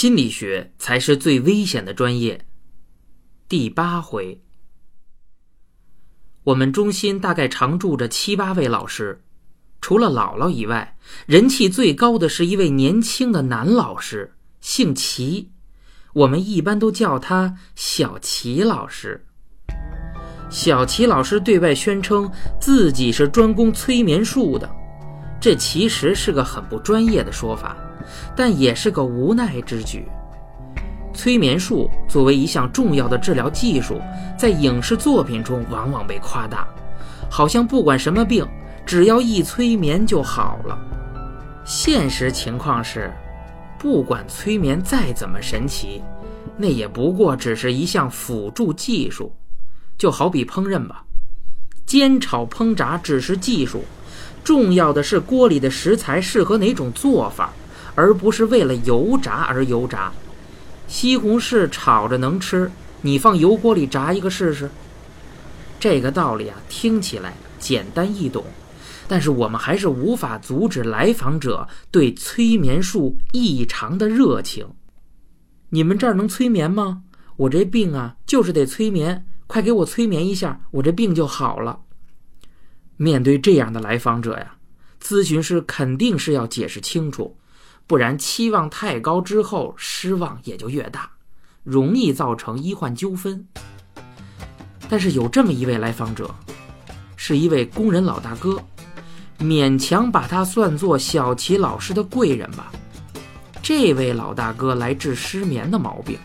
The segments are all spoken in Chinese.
心理学才是最危险的专业。第八回，我们中心大概常住着七八位老师，除了姥姥以外，人气最高的是一位年轻的男老师，姓齐，我们一般都叫他小齐老师。小齐老师对外宣称自己是专攻催眠术的，这其实是个很不专业的说法。但也是个无奈之举。催眠术作为一项重要的治疗技术，在影视作品中往往被夸大，好像不管什么病，只要一催眠就好了。现实情况是，不管催眠再怎么神奇，那也不过只是一项辅助技术。就好比烹饪吧，煎炒烹炸只是技术，重要的是锅里的食材适合哪种做法。而不是为了油炸而油炸，西红柿炒着能吃，你放油锅里炸一个试试。这个道理啊，听起来简单易懂，但是我们还是无法阻止来访者对催眠术异常的热情。你们这儿能催眠吗？我这病啊，就是得催眠，快给我催眠一下，我这病就好了。面对这样的来访者呀，咨询师肯定是要解释清楚。不然期望太高之后失望也就越大，容易造成医患纠纷。但是有这么一位来访者，是一位工人老大哥，勉强把他算作小齐老师的贵人吧。这位老大哥来治失眠的毛病，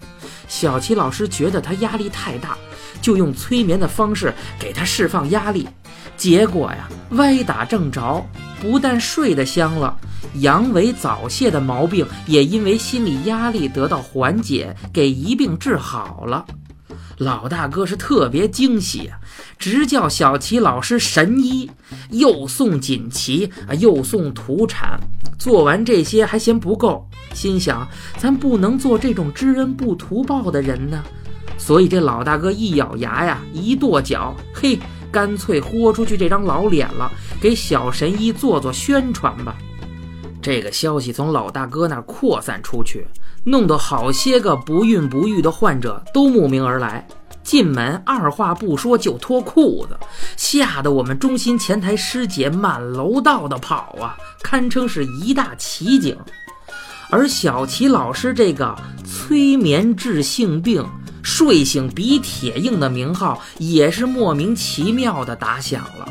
小齐老师觉得他压力太大，就用催眠的方式给他释放压力，结果呀，歪打正着，不但睡得香了。阳痿早泄的毛病也因为心理压力得到缓解，给一病治好了。老大哥是特别惊喜啊，直叫小齐老师神医，又送锦旗啊，又送土产。做完这些还嫌不够，心想咱不能做这种知恩不图报的人呢。所以这老大哥一咬牙呀，一跺脚，嘿，干脆豁出去这张老脸了，给小神医做做宣传吧。这个消息从老大哥那儿扩散出去，弄得好些个不孕不育的患者都慕名而来。进门二话不说就脱裤子，吓得我们中心前台师姐满楼道的跑啊，堪称是一大奇景。而小齐老师这个催眠治性病、睡醒比铁硬的名号，也是莫名其妙的打响了。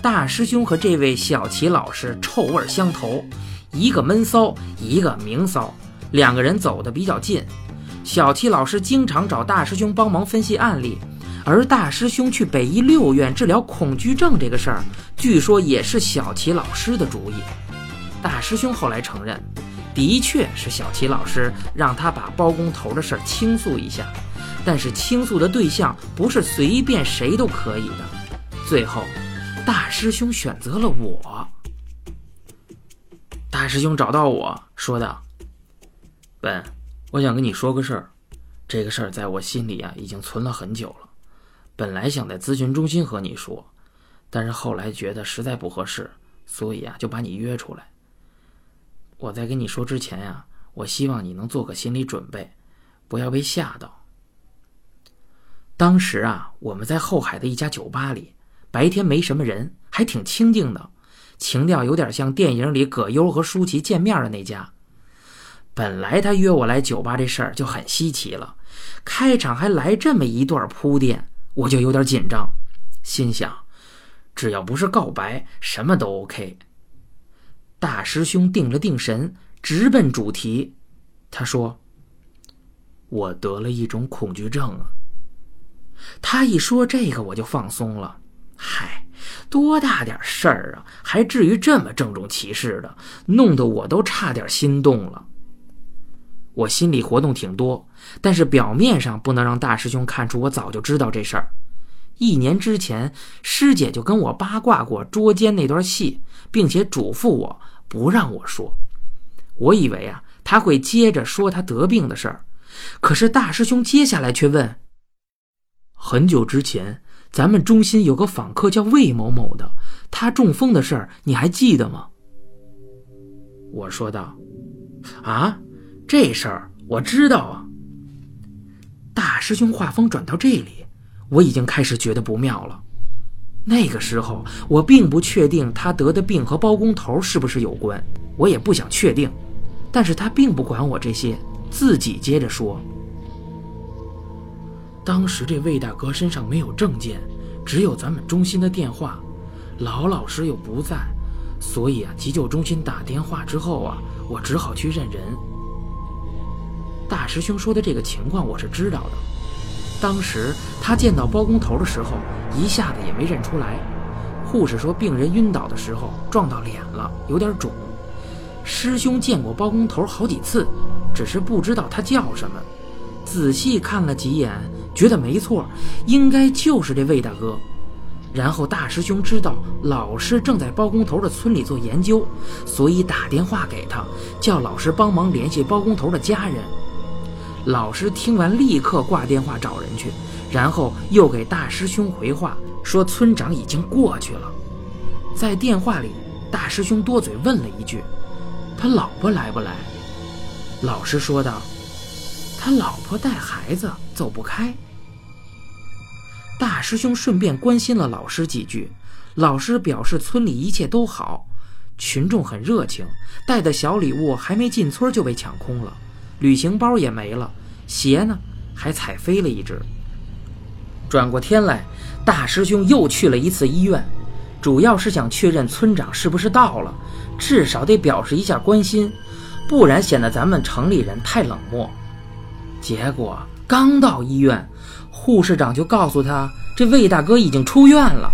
大师兄和这位小齐老师臭味相投，一个闷骚，一个明骚，两个人走得比较近。小齐老师经常找大师兄帮忙分析案例，而大师兄去北医六院治疗恐惧症这个事儿，据说也是小齐老师的主意。大师兄后来承认，的确是小齐老师让他把包工头的事儿倾诉一下，但是倾诉的对象不是随便谁都可以的。最后。大师兄选择了我。大师兄找到我说道：“本，我想跟你说个事儿。这个事儿在我心里啊，已经存了很久了。本来想在咨询中心和你说，但是后来觉得实在不合适，所以啊，就把你约出来。我在跟你说之前呀，我希望你能做个心理准备，不要被吓到。当时啊，我们在后海的一家酒吧里。”白天没什么人，还挺清静的，情调有点像电影里葛优和舒淇见面的那家。本来他约我来酒吧这事儿就很稀奇了，开场还来这么一段铺垫，我就有点紧张，心想，只要不是告白，什么都 OK。大师兄定了定神，直奔主题，他说：“我得了一种恐惧症啊。”他一说这个，我就放松了。嗨，多大点事儿啊，还至于这么郑重其事的，弄得我都差点心动了。我心里活动挺多，但是表面上不能让大师兄看出我早就知道这事儿。一年之前，师姐就跟我八卦过捉奸那段戏，并且嘱咐我不让我说。我以为啊，他会接着说他得病的事儿，可是大师兄接下来却问：很久之前。咱们中心有个访客叫魏某某的，他中风的事儿你还记得吗？我说道：“啊，这事儿我知道啊。大师兄话锋转到这里，我已经开始觉得不妙了。那个时候，我并不确定他得的病和包工头是不是有关，我也不想确定。但是他并不管我这些，自己接着说：“当时这魏大哥身上没有证件，只有咱们中心的电话，老老师又不在，所以啊，急救中心打电话之后啊，我只好去认人。”大师兄说的这个情况我是知道的。当时他见到包工头的时候，一下子也没认出来。护士说，病人晕倒的时候撞到脸了，有点肿。师兄见过包工头好几次，只是不知道他叫什么。仔细看了几眼，觉得没错，应该就是这魏大哥。然后大师兄知道老师正在包工头的村里做研究，所以打电话给他，叫老师帮忙联系包工头的家人。老师听完，立刻挂电话找人去，然后又给大师兄回话说村长已经过去了。在电话里，大师兄多嘴问了一句：“他老婆来不来？”老师说道：“他老婆带孩子走不开。”大师兄顺便关心了老师几句，老师表示村里一切都好，群众很热情，带的小礼物还没进村就被抢空了。旅行包也没了，鞋呢还踩飞了一只。转过天来，大师兄又去了一次医院，主要是想确认村长是不是到了，至少得表示一下关心，不然显得咱们城里人太冷漠。结果刚到医院，护士长就告诉他，这魏大哥已经出院了。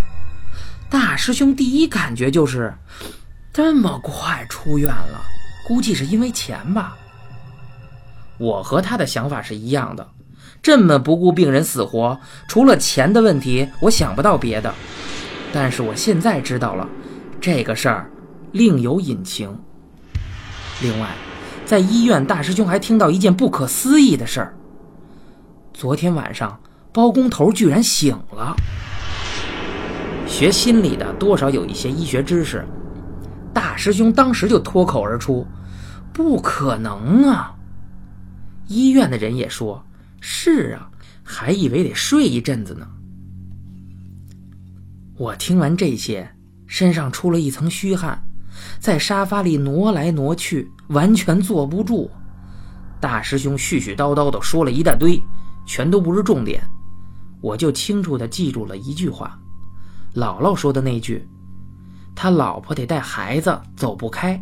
大师兄第一感觉就是，这么快出院了，估计是因为钱吧。我和他的想法是一样的，这么不顾病人死活，除了钱的问题，我想不到别的。但是我现在知道了，这个事儿另有隐情。另外，在医院，大师兄还听到一件不可思议的事儿：昨天晚上，包工头居然醒了。学心理的多少有一些医学知识，大师兄当时就脱口而出：“不可能啊！”医院的人也说：“是啊，还以为得睡一阵子呢。”我听完这些，身上出了一层虚汗，在沙发里挪来挪去，完全坐不住。大师兄絮絮叨叨的说了一大堆，全都不是重点，我就清楚的记住了一句话：姥姥说的那句：“他老婆得带孩子，走不开。”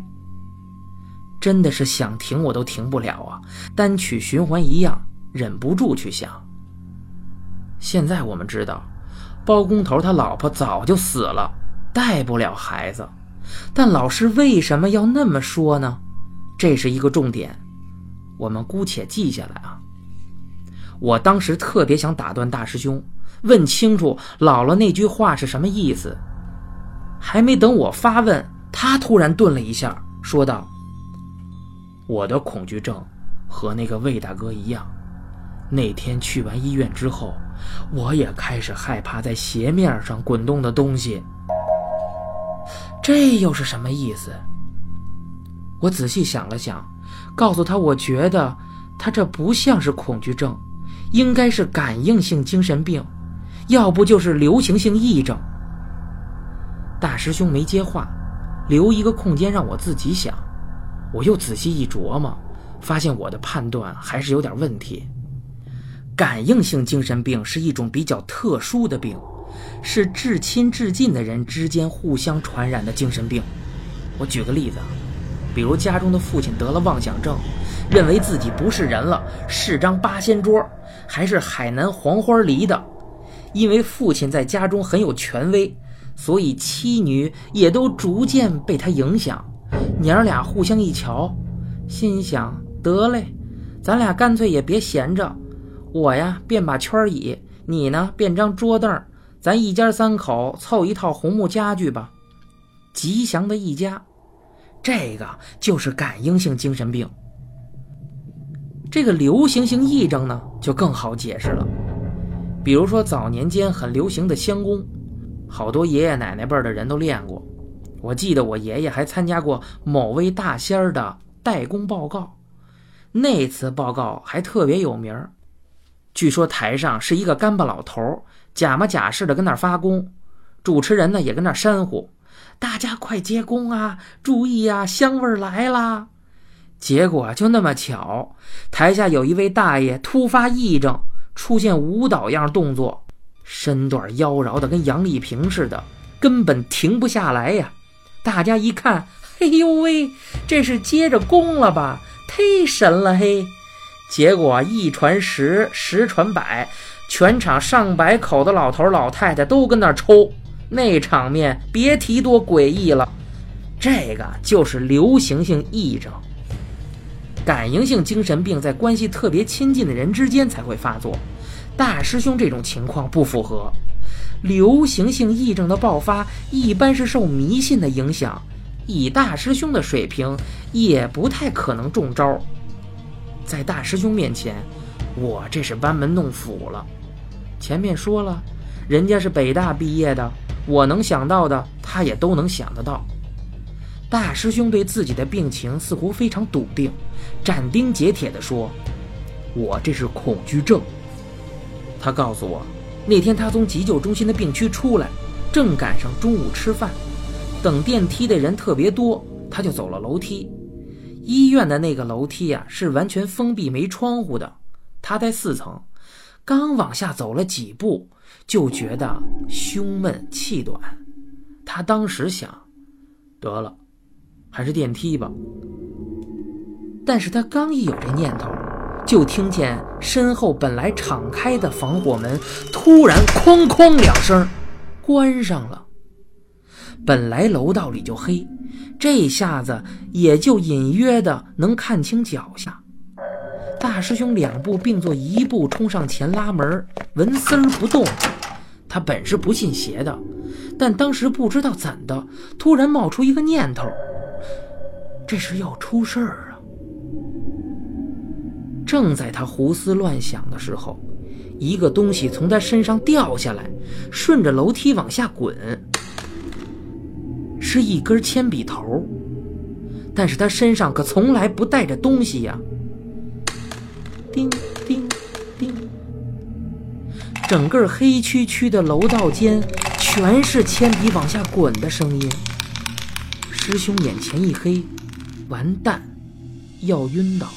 真的是想停我都停不了啊！单曲循环一样，忍不住去想。现在我们知道，包工头他老婆早就死了，带不了孩子。但老师为什么要那么说呢？这是一个重点，我们姑且记下来啊。我当时特别想打断大师兄，问清楚姥姥那句话是什么意思。还没等我发问，他突然顿了一下，说道。我的恐惧症和那个魏大哥一样，那天去完医院之后，我也开始害怕在鞋面上滚动的东西。这又是什么意思？我仔细想了想，告诉他，我觉得他这不像是恐惧症，应该是感应性精神病，要不就是流行性癔症。大师兄没接话，留一个空间让我自己想。我又仔细一琢磨，发现我的判断还是有点问题。感应性精神病是一种比较特殊的病，是至亲至近的人之间互相传染的精神病。我举个例子，比如家中的父亲得了妄想症，认为自己不是人了，是张八仙桌，还是海南黄花梨的。因为父亲在家中很有权威，所以妻女也都逐渐被他影响。娘俩互相一瞧，心想：得嘞，咱俩干脆也别闲着，我呀变把圈椅，你呢变张桌凳，咱一家三口凑一套红木家具吧。吉祥的一家，这个就是感应性精神病。这个流行性癔症呢，就更好解释了。比如说早年间很流行的香功，好多爷爷奶奶辈的人都练过。我记得我爷爷还参加过某位大仙儿的代工报告，那次报告还特别有名儿。据说台上是一个干巴老头，假模假式的跟那儿发功，主持人呢也跟那儿煽呼：“大家快接功啊，注意啊，香味儿来啦！”结果就那么巧，台下有一位大爷突发癔症，出现舞蹈样动作，身段妖娆的跟杨丽萍似的，根本停不下来呀！大家一看，嘿呦喂，这是接着功了吧？忒神了嘿！结果一传十，十传百，全场上百口的老头老太太都跟那抽，那场面别提多诡异了。这个就是流行性癔症。感应性精神病在关系特别亲近的人之间才会发作，大师兄这种情况不符合。流行性癔症的爆发一般是受迷信的影响，以大师兄的水平也不太可能中招。在大师兄面前，我这是班门弄斧了。前面说了，人家是北大毕业的，我能想到的，他也都能想得到。大师兄对自己的病情似乎非常笃定，斩钉截铁地说：“我这是恐惧症。”他告诉我，那天他从急救中心的病区出来，正赶上中午吃饭，等电梯的人特别多，他就走了楼梯。医院的那个楼梯呀，是完全封闭没窗户的。他在四层，刚往下走了几步，就觉得胸闷气短。他当时想，得了，还是电梯吧。但是他刚一有这念头，就听见身后本来敞开的防火门突然哐哐两声关上了。本来楼道里就黑。这下子也就隐约的能看清脚下，大师兄两步并作一步冲上前拉门，纹丝儿不动。他本是不信邪的，但当时不知道怎的，突然冒出一个念头：这是要出事儿！正在他胡思乱想的时候，一个东西从他身上掉下来，顺着楼梯往下滚。是一根铅笔头，但是他身上可从来不带着东西呀。叮叮叮，整个黑黢黢的楼道间全是铅笔往下滚的声音。师兄眼前一黑，完蛋，要晕倒。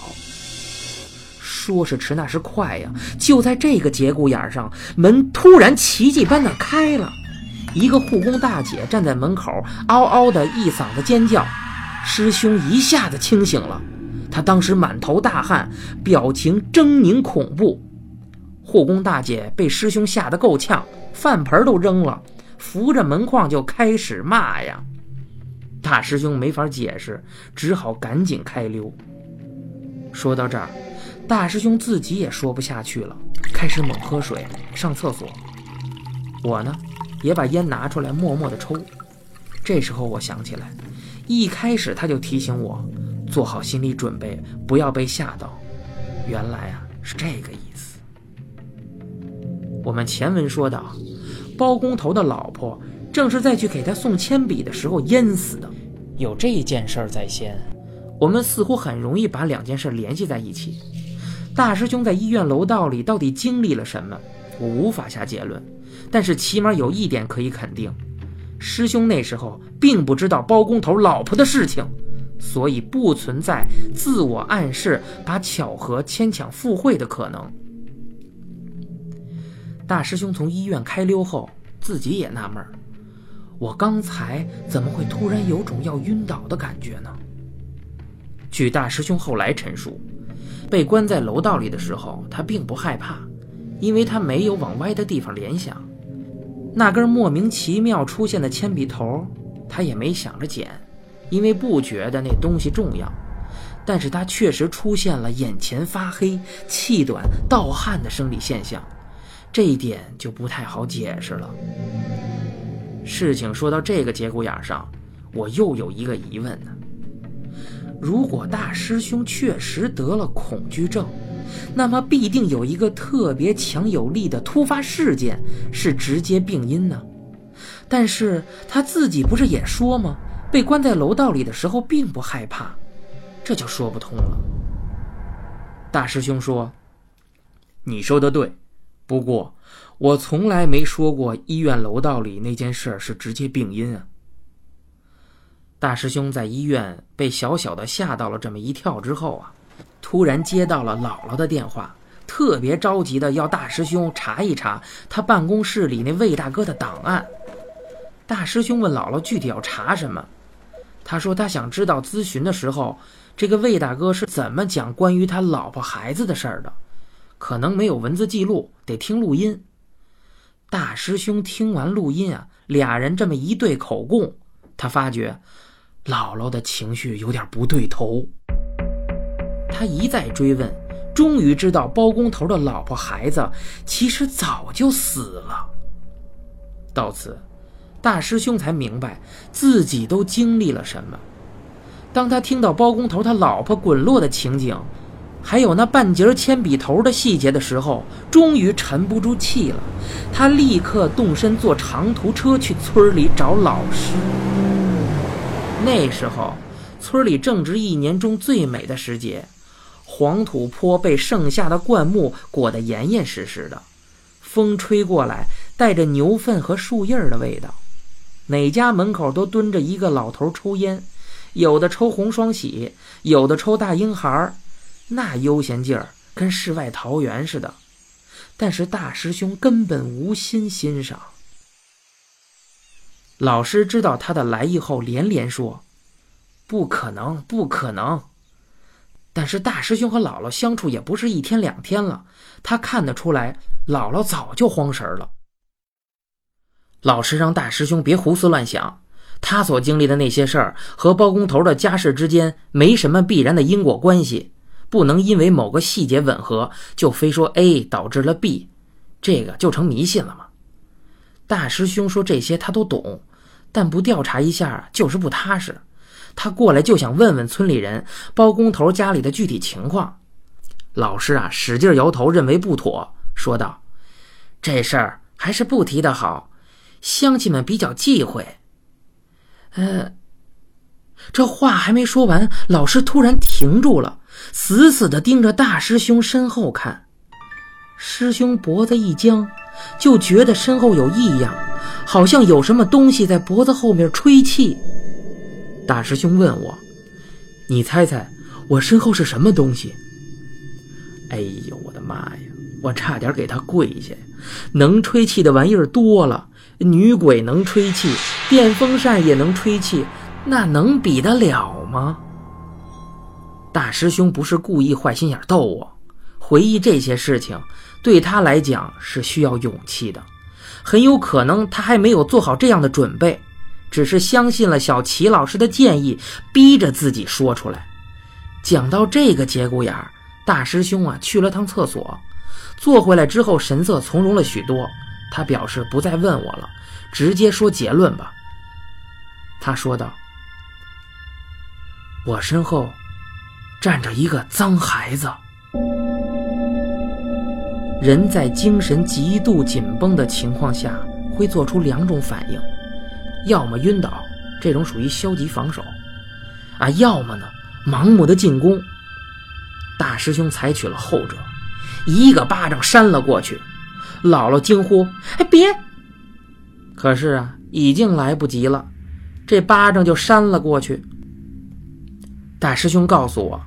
说是迟，那是快呀！就在这个节骨眼上，门突然奇迹般的开了。一个护工大姐站在门口，嗷嗷的一嗓子尖叫，师兄一下子清醒了。他当时满头大汗，表情狰狞恐怖。护工大姐被师兄吓得够呛，饭盆都扔了，扶着门框就开始骂呀。大师兄没法解释，只好赶紧开溜。说到这儿，大师兄自己也说不下去了，开始猛喝水、上厕所。我呢？也把烟拿出来，默默地抽。这时候我想起来，一开始他就提醒我，做好心理准备，不要被吓到。原来啊，是这个意思。我们前文说到，包工头的老婆正是在去给他送铅笔的时候淹死的。有这件事儿在先，我们似乎很容易把两件事联系在一起。大师兄在医院楼道里到底经历了什么？我无法下结论。但是起码有一点可以肯定，师兄那时候并不知道包工头老婆的事情，所以不存在自我暗示把巧合牵强附会的可能。大师兄从医院开溜后，自己也纳闷我刚才怎么会突然有种要晕倒的感觉呢？据大师兄后来陈述，被关在楼道里的时候，他并不害怕，因为他没有往歪的地方联想。那根莫名其妙出现的铅笔头，他也没想着捡，因为不觉得那东西重要。但是他确实出现了眼前发黑、气短、盗汗的生理现象，这一点就不太好解释了。事情说到这个节骨眼上，我又有一个疑问呢：如果大师兄确实得了恐惧症，那么必定有一个特别强有力的突发事件是直接病因呢，但是他自己不是也说吗？被关在楼道里的时候并不害怕，这就说不通了。大师兄说：“你说的对，不过我从来没说过医院楼道里那件事是直接病因啊。”大师兄在医院被小小的吓到了这么一跳之后啊，突然接到了姥姥的电话，特别着急的要大师兄查一查他办公室里那魏大哥的档案。大师兄问姥姥具体要查什么，他说他想知道咨询的时候，这个魏大哥是怎么讲关于他老婆孩子的事儿的，可能没有文字记录，得听录音。大师兄听完录音啊，俩人这么一对口供，他发觉。姥姥的情绪有点不对头，他一再追问，终于知道包工头的老婆孩子其实早就死了。到此，大师兄才明白自己都经历了什么。当他听到包工头他老婆滚落的情景，还有那半截铅笔头的细节的时候，终于沉不住气了。他立刻动身坐长途车去村里找老师。那时候，村里正值一年中最美的时节，黄土坡被盛夏的灌木裹得严严实实的，风吹过来，带着牛粪和树叶的味道。哪家门口都蹲着一个老头抽烟，有的抽红双喜，有的抽大婴孩那悠闲劲儿跟世外桃源似的。但是大师兄根本无心欣赏。老师知道他的来意后，连连说：“不可能，不可能。”但是大师兄和姥姥相处也不是一天两天了，他看得出来，姥姥早就慌神了。老师让大师兄别胡思乱想，他所经历的那些事儿和包工头的家事之间没什么必然的因果关系，不能因为某个细节吻合，就非说 A 导致了 B，这个就成迷信了吗？大师兄说这些他都懂。但不调查一下就是不踏实。他过来就想问问村里人包工头家里的具体情况。老师啊，使劲摇头，认为不妥，说道：“这事儿还是不提的好，乡亲们比较忌讳。”呃，这话还没说完，老师突然停住了，死死地盯着大师兄身后看。师兄脖子一僵，就觉得身后有异样。好像有什么东西在脖子后面吹气。大师兄问我：“你猜猜我身后是什么东西？”哎呦，我的妈呀！我差点给他跪下。能吹气的玩意儿多了，女鬼能吹气，电风扇也能吹气，那能比得了吗？大师兄不是故意坏心眼逗我，回忆这些事情对他来讲是需要勇气的。很有可能他还没有做好这样的准备，只是相信了小齐老师的建议，逼着自己说出来。讲到这个节骨眼儿，大师兄啊去了趟厕所，坐回来之后神色从容了许多。他表示不再问我了，直接说结论吧。他说道：“我身后站着一个脏孩子。”人在精神极度紧绷的情况下，会做出两种反应：要么晕倒，这种属于消极防守；啊，要么呢，盲目的进攻。大师兄采取了后者，一个巴掌扇了过去。姥姥惊呼：“哎，别！”可是啊，已经来不及了，这巴掌就扇了过去。大师兄告诉我，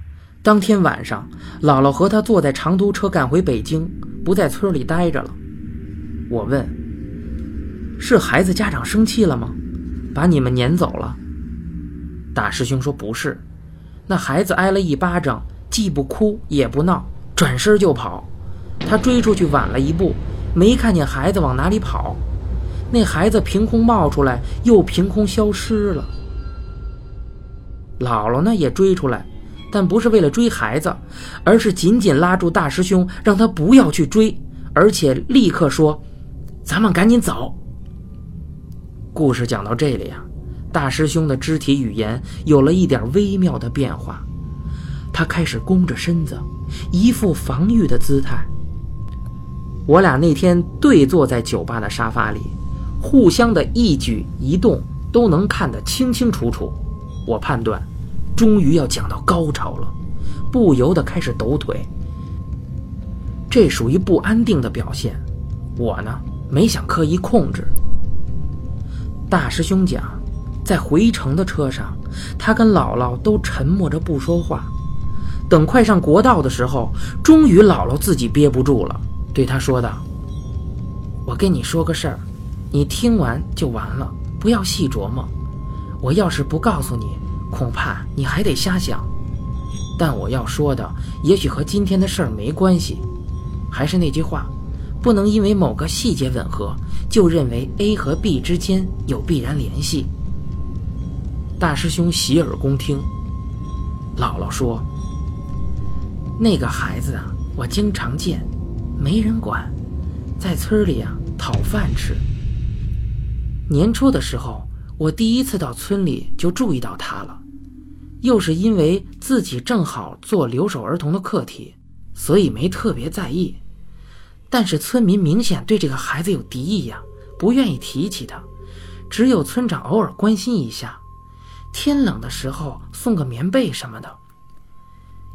当天晚上，姥姥和他坐在长途车赶回北京。不在村里待着了。我问：“是孩子家长生气了吗？把你们撵走了？”大师兄说：“不是，那孩子挨了一巴掌，既不哭也不闹，转身就跑。他追出去晚了一步，没看见孩子往哪里跑。那孩子凭空冒出来，又凭空消失了。姥姥呢，也追出来。”但不是为了追孩子，而是紧紧拉住大师兄，让他不要去追，而且立刻说：“咱们赶紧走。”故事讲到这里啊，大师兄的肢体语言有了一点微妙的变化，他开始弓着身子，一副防御的姿态。我俩那天对坐在酒吧的沙发里，互相的一举一动都能看得清清楚楚。我判断。终于要讲到高潮了，不由得开始抖腿，这属于不安定的表现。我呢，没想刻意控制。大师兄讲，在回城的车上，他跟姥姥都沉默着不说话。等快上国道的时候，终于姥姥自己憋不住了，对他说道：“我跟你说个事儿，你听完就完了，不要细琢磨。我要是不告诉你，恐怕你还得瞎想。但我要说的，也许和今天的事儿没关系。还是那句话，不能因为某个细节吻合，就认为 A 和 B 之间有必然联系。”大师兄洗耳恭听。姥姥说。那个孩子啊，我经常见，没人管，在村里啊讨饭吃。年初的时候，我第一次到村里就注意到他了，又是因为自己正好做留守儿童的课题，所以没特别在意。但是村民明显对这个孩子有敌意呀，不愿意提起他，只有村长偶尔关心一下，天冷的时候送个棉被什么的。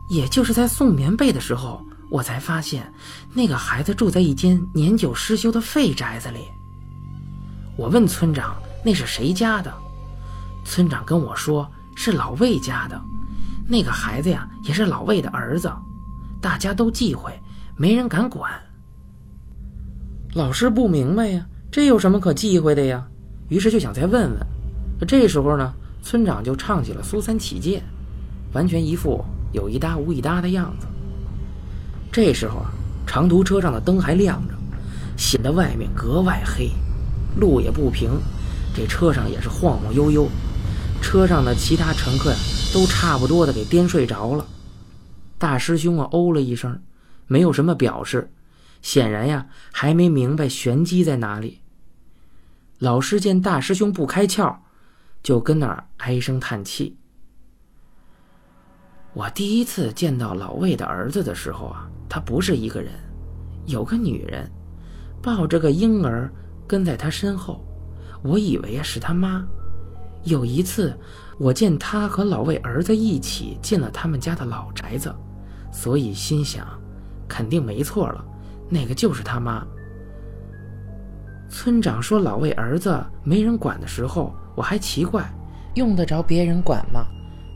也就是在送棉被的时候，我才发现那个孩子住在一间年久失修的废宅子里。我问村长那是谁家的，村长跟我说是老魏家的。那个孩子呀，也是老魏的儿子，大家都忌讳，没人敢管。老师不明白呀，这有什么可忌讳的呀？于是就想再问问。这时候呢，村长就唱起了苏三起解，完全一副。有一搭无一搭的样子。这时候啊，长途车上的灯还亮着，显得外面格外黑，路也不平，这车上也是晃晃悠悠。车上的其他乘客呀，都差不多的给颠睡着了。大师兄啊，哦了一声，没有什么表示，显然呀，还没明白玄机在哪里。老师见大师兄不开窍，就跟那儿唉声叹气。我第一次见到老魏的儿子的时候啊，他不是一个人，有个女人抱着个婴儿跟在他身后，我以为是他妈。有一次，我见他和老魏儿子一起进了他们家的老宅子，所以心想，肯定没错了，那个就是他妈。村长说老魏儿子没人管的时候，我还奇怪，用得着别人管吗？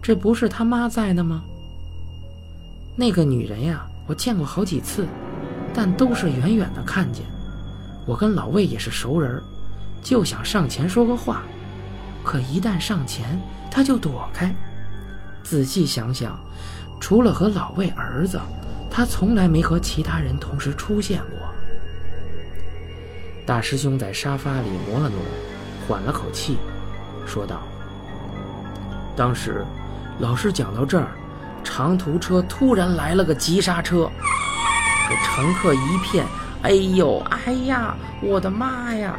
这不是他妈在呢吗？那个女人呀，我见过好几次，但都是远远的看见。我跟老魏也是熟人，就想上前说个话，可一旦上前，他就躲开。仔细想想，除了和老魏儿子，他从来没和其他人同时出现过。大师兄在沙发里挪了挪，缓了口气，说道：“当时，老师讲到这儿。”长途车突然来了个急刹车，这乘客一片“哎呦，哎呀，我的妈呀！”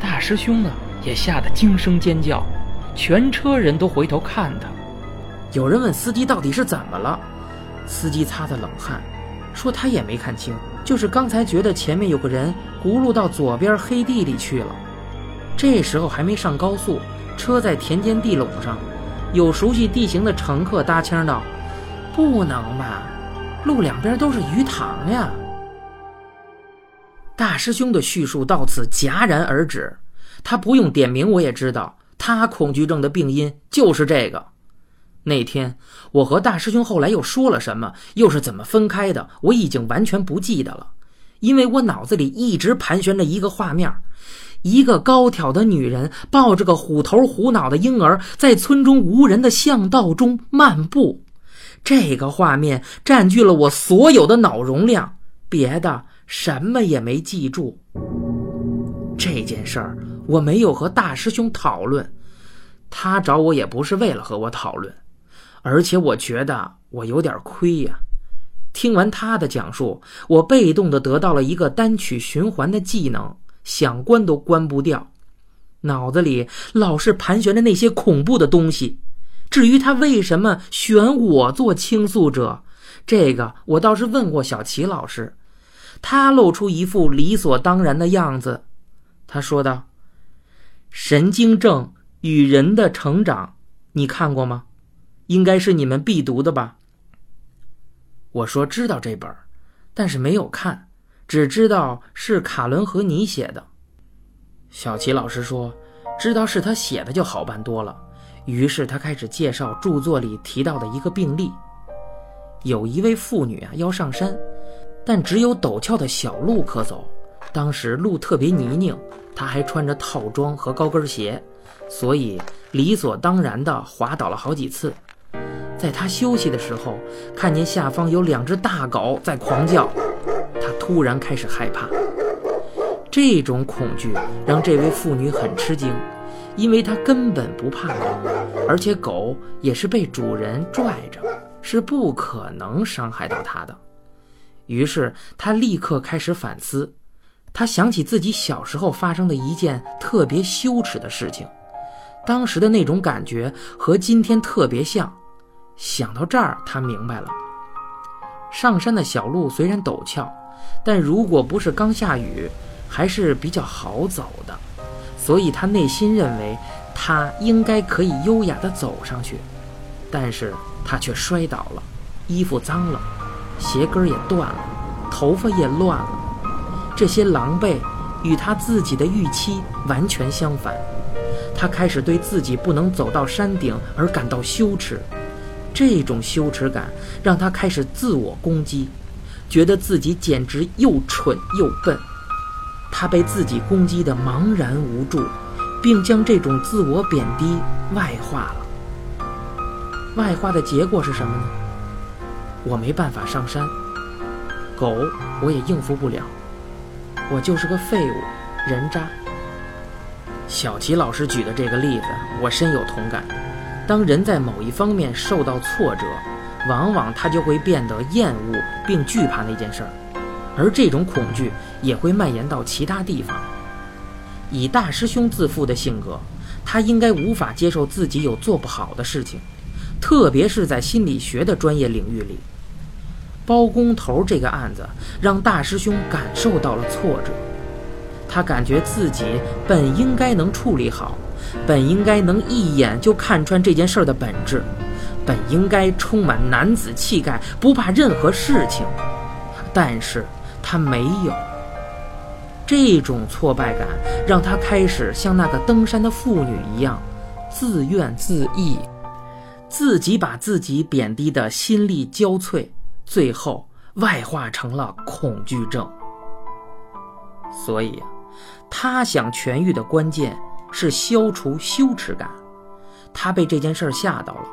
大师兄呢也吓得惊声尖叫，全车人都回头看他。有人问司机到底是怎么了，司机擦着冷汗，说他也没看清，就是刚才觉得前面有个人轱辘到左边黑地里去了。这时候还没上高速，车在田间地垄上，有熟悉地形的乘客搭腔道。不能吧，路两边都是鱼塘呀。大师兄的叙述到此戛然而止，他不用点名我也知道，他恐惧症的病因就是这个。那天我和大师兄后来又说了什么，又是怎么分开的，我已经完全不记得了，因为我脑子里一直盘旋着一个画面：一个高挑的女人抱着个虎头虎脑的婴儿，在村中无人的巷道中漫步。这个画面占据了我所有的脑容量，别的什么也没记住。这件事儿我没有和大师兄讨论，他找我也不是为了和我讨论，而且我觉得我有点亏呀。听完他的讲述，我被动的得到了一个单曲循环的技能，想关都关不掉，脑子里老是盘旋着那些恐怖的东西。至于他为什么选我做倾诉者，这个我倒是问过小齐老师，他露出一副理所当然的样子。他说道：“神经症与人的成长，你看过吗？应该是你们必读的吧？”我说知道这本但是没有看，只知道是卡伦和你写的。小齐老师说：“知道是他写的就好办多了。”于是他开始介绍著作里提到的一个病例：有一位妇女啊要上山，但只有陡峭的小路可走。当时路特别泥泞，她还穿着套装和高跟鞋，所以理所当然地滑倒了好几次。在她休息的时候，看见下方有两只大狗在狂叫，她突然开始害怕。这种恐惧让这位妇女很吃惊。因为她根本不怕狗，而且狗也是被主人拽着，是不可能伤害到她的。于是他立刻开始反思，他想起自己小时候发生的一件特别羞耻的事情，当时的那种感觉和今天特别像。想到这儿，他明白了，上山的小路虽然陡峭，但如果不是刚下雨，还是比较好走的。所以他内心认为，他应该可以优雅地走上去，但是他却摔倒了，衣服脏了，鞋跟也断了，头发也乱了。这些狼狈与他自己的预期完全相反。他开始对自己不能走到山顶而感到羞耻，这种羞耻感让他开始自我攻击，觉得自己简直又蠢又笨。他被自己攻击的茫然无助，并将这种自我贬低外化了。外化的结果是什么呢？我没办法上山，狗我也应付不了，我就是个废物，人渣。小齐老师举的这个例子，我深有同感。当人在某一方面受到挫折，往往他就会变得厌恶并惧怕那件事儿。而这种恐惧也会蔓延到其他地方。以大师兄自负的性格，他应该无法接受自己有做不好的事情，特别是在心理学的专业领域里。包工头这个案子让大师兄感受到了挫折，他感觉自己本应该能处理好，本应该能一眼就看穿这件事的本质，本应该充满男子气概，不怕任何事情，但是。他没有。这种挫败感，让他开始像那个登山的妇女一样自怨自艾，自己把自己贬低的心力交瘁，最后外化成了恐惧症。所以，他想痊愈的关键是消除羞耻感。他被这件事吓到了，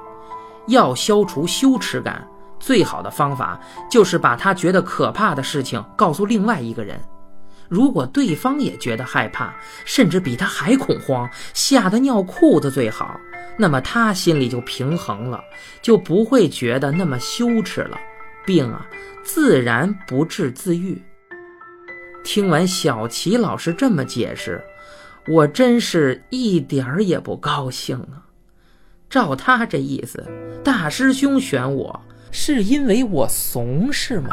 要消除羞耻感。最好的方法就是把他觉得可怕的事情告诉另外一个人，如果对方也觉得害怕，甚至比他还恐慌，吓得尿裤子最好，那么他心里就平衡了，就不会觉得那么羞耻了，病啊自然不治自愈。听完小齐老师这么解释，我真是一点儿也不高兴啊！照他这意思，大师兄选我。是因为我怂是吗？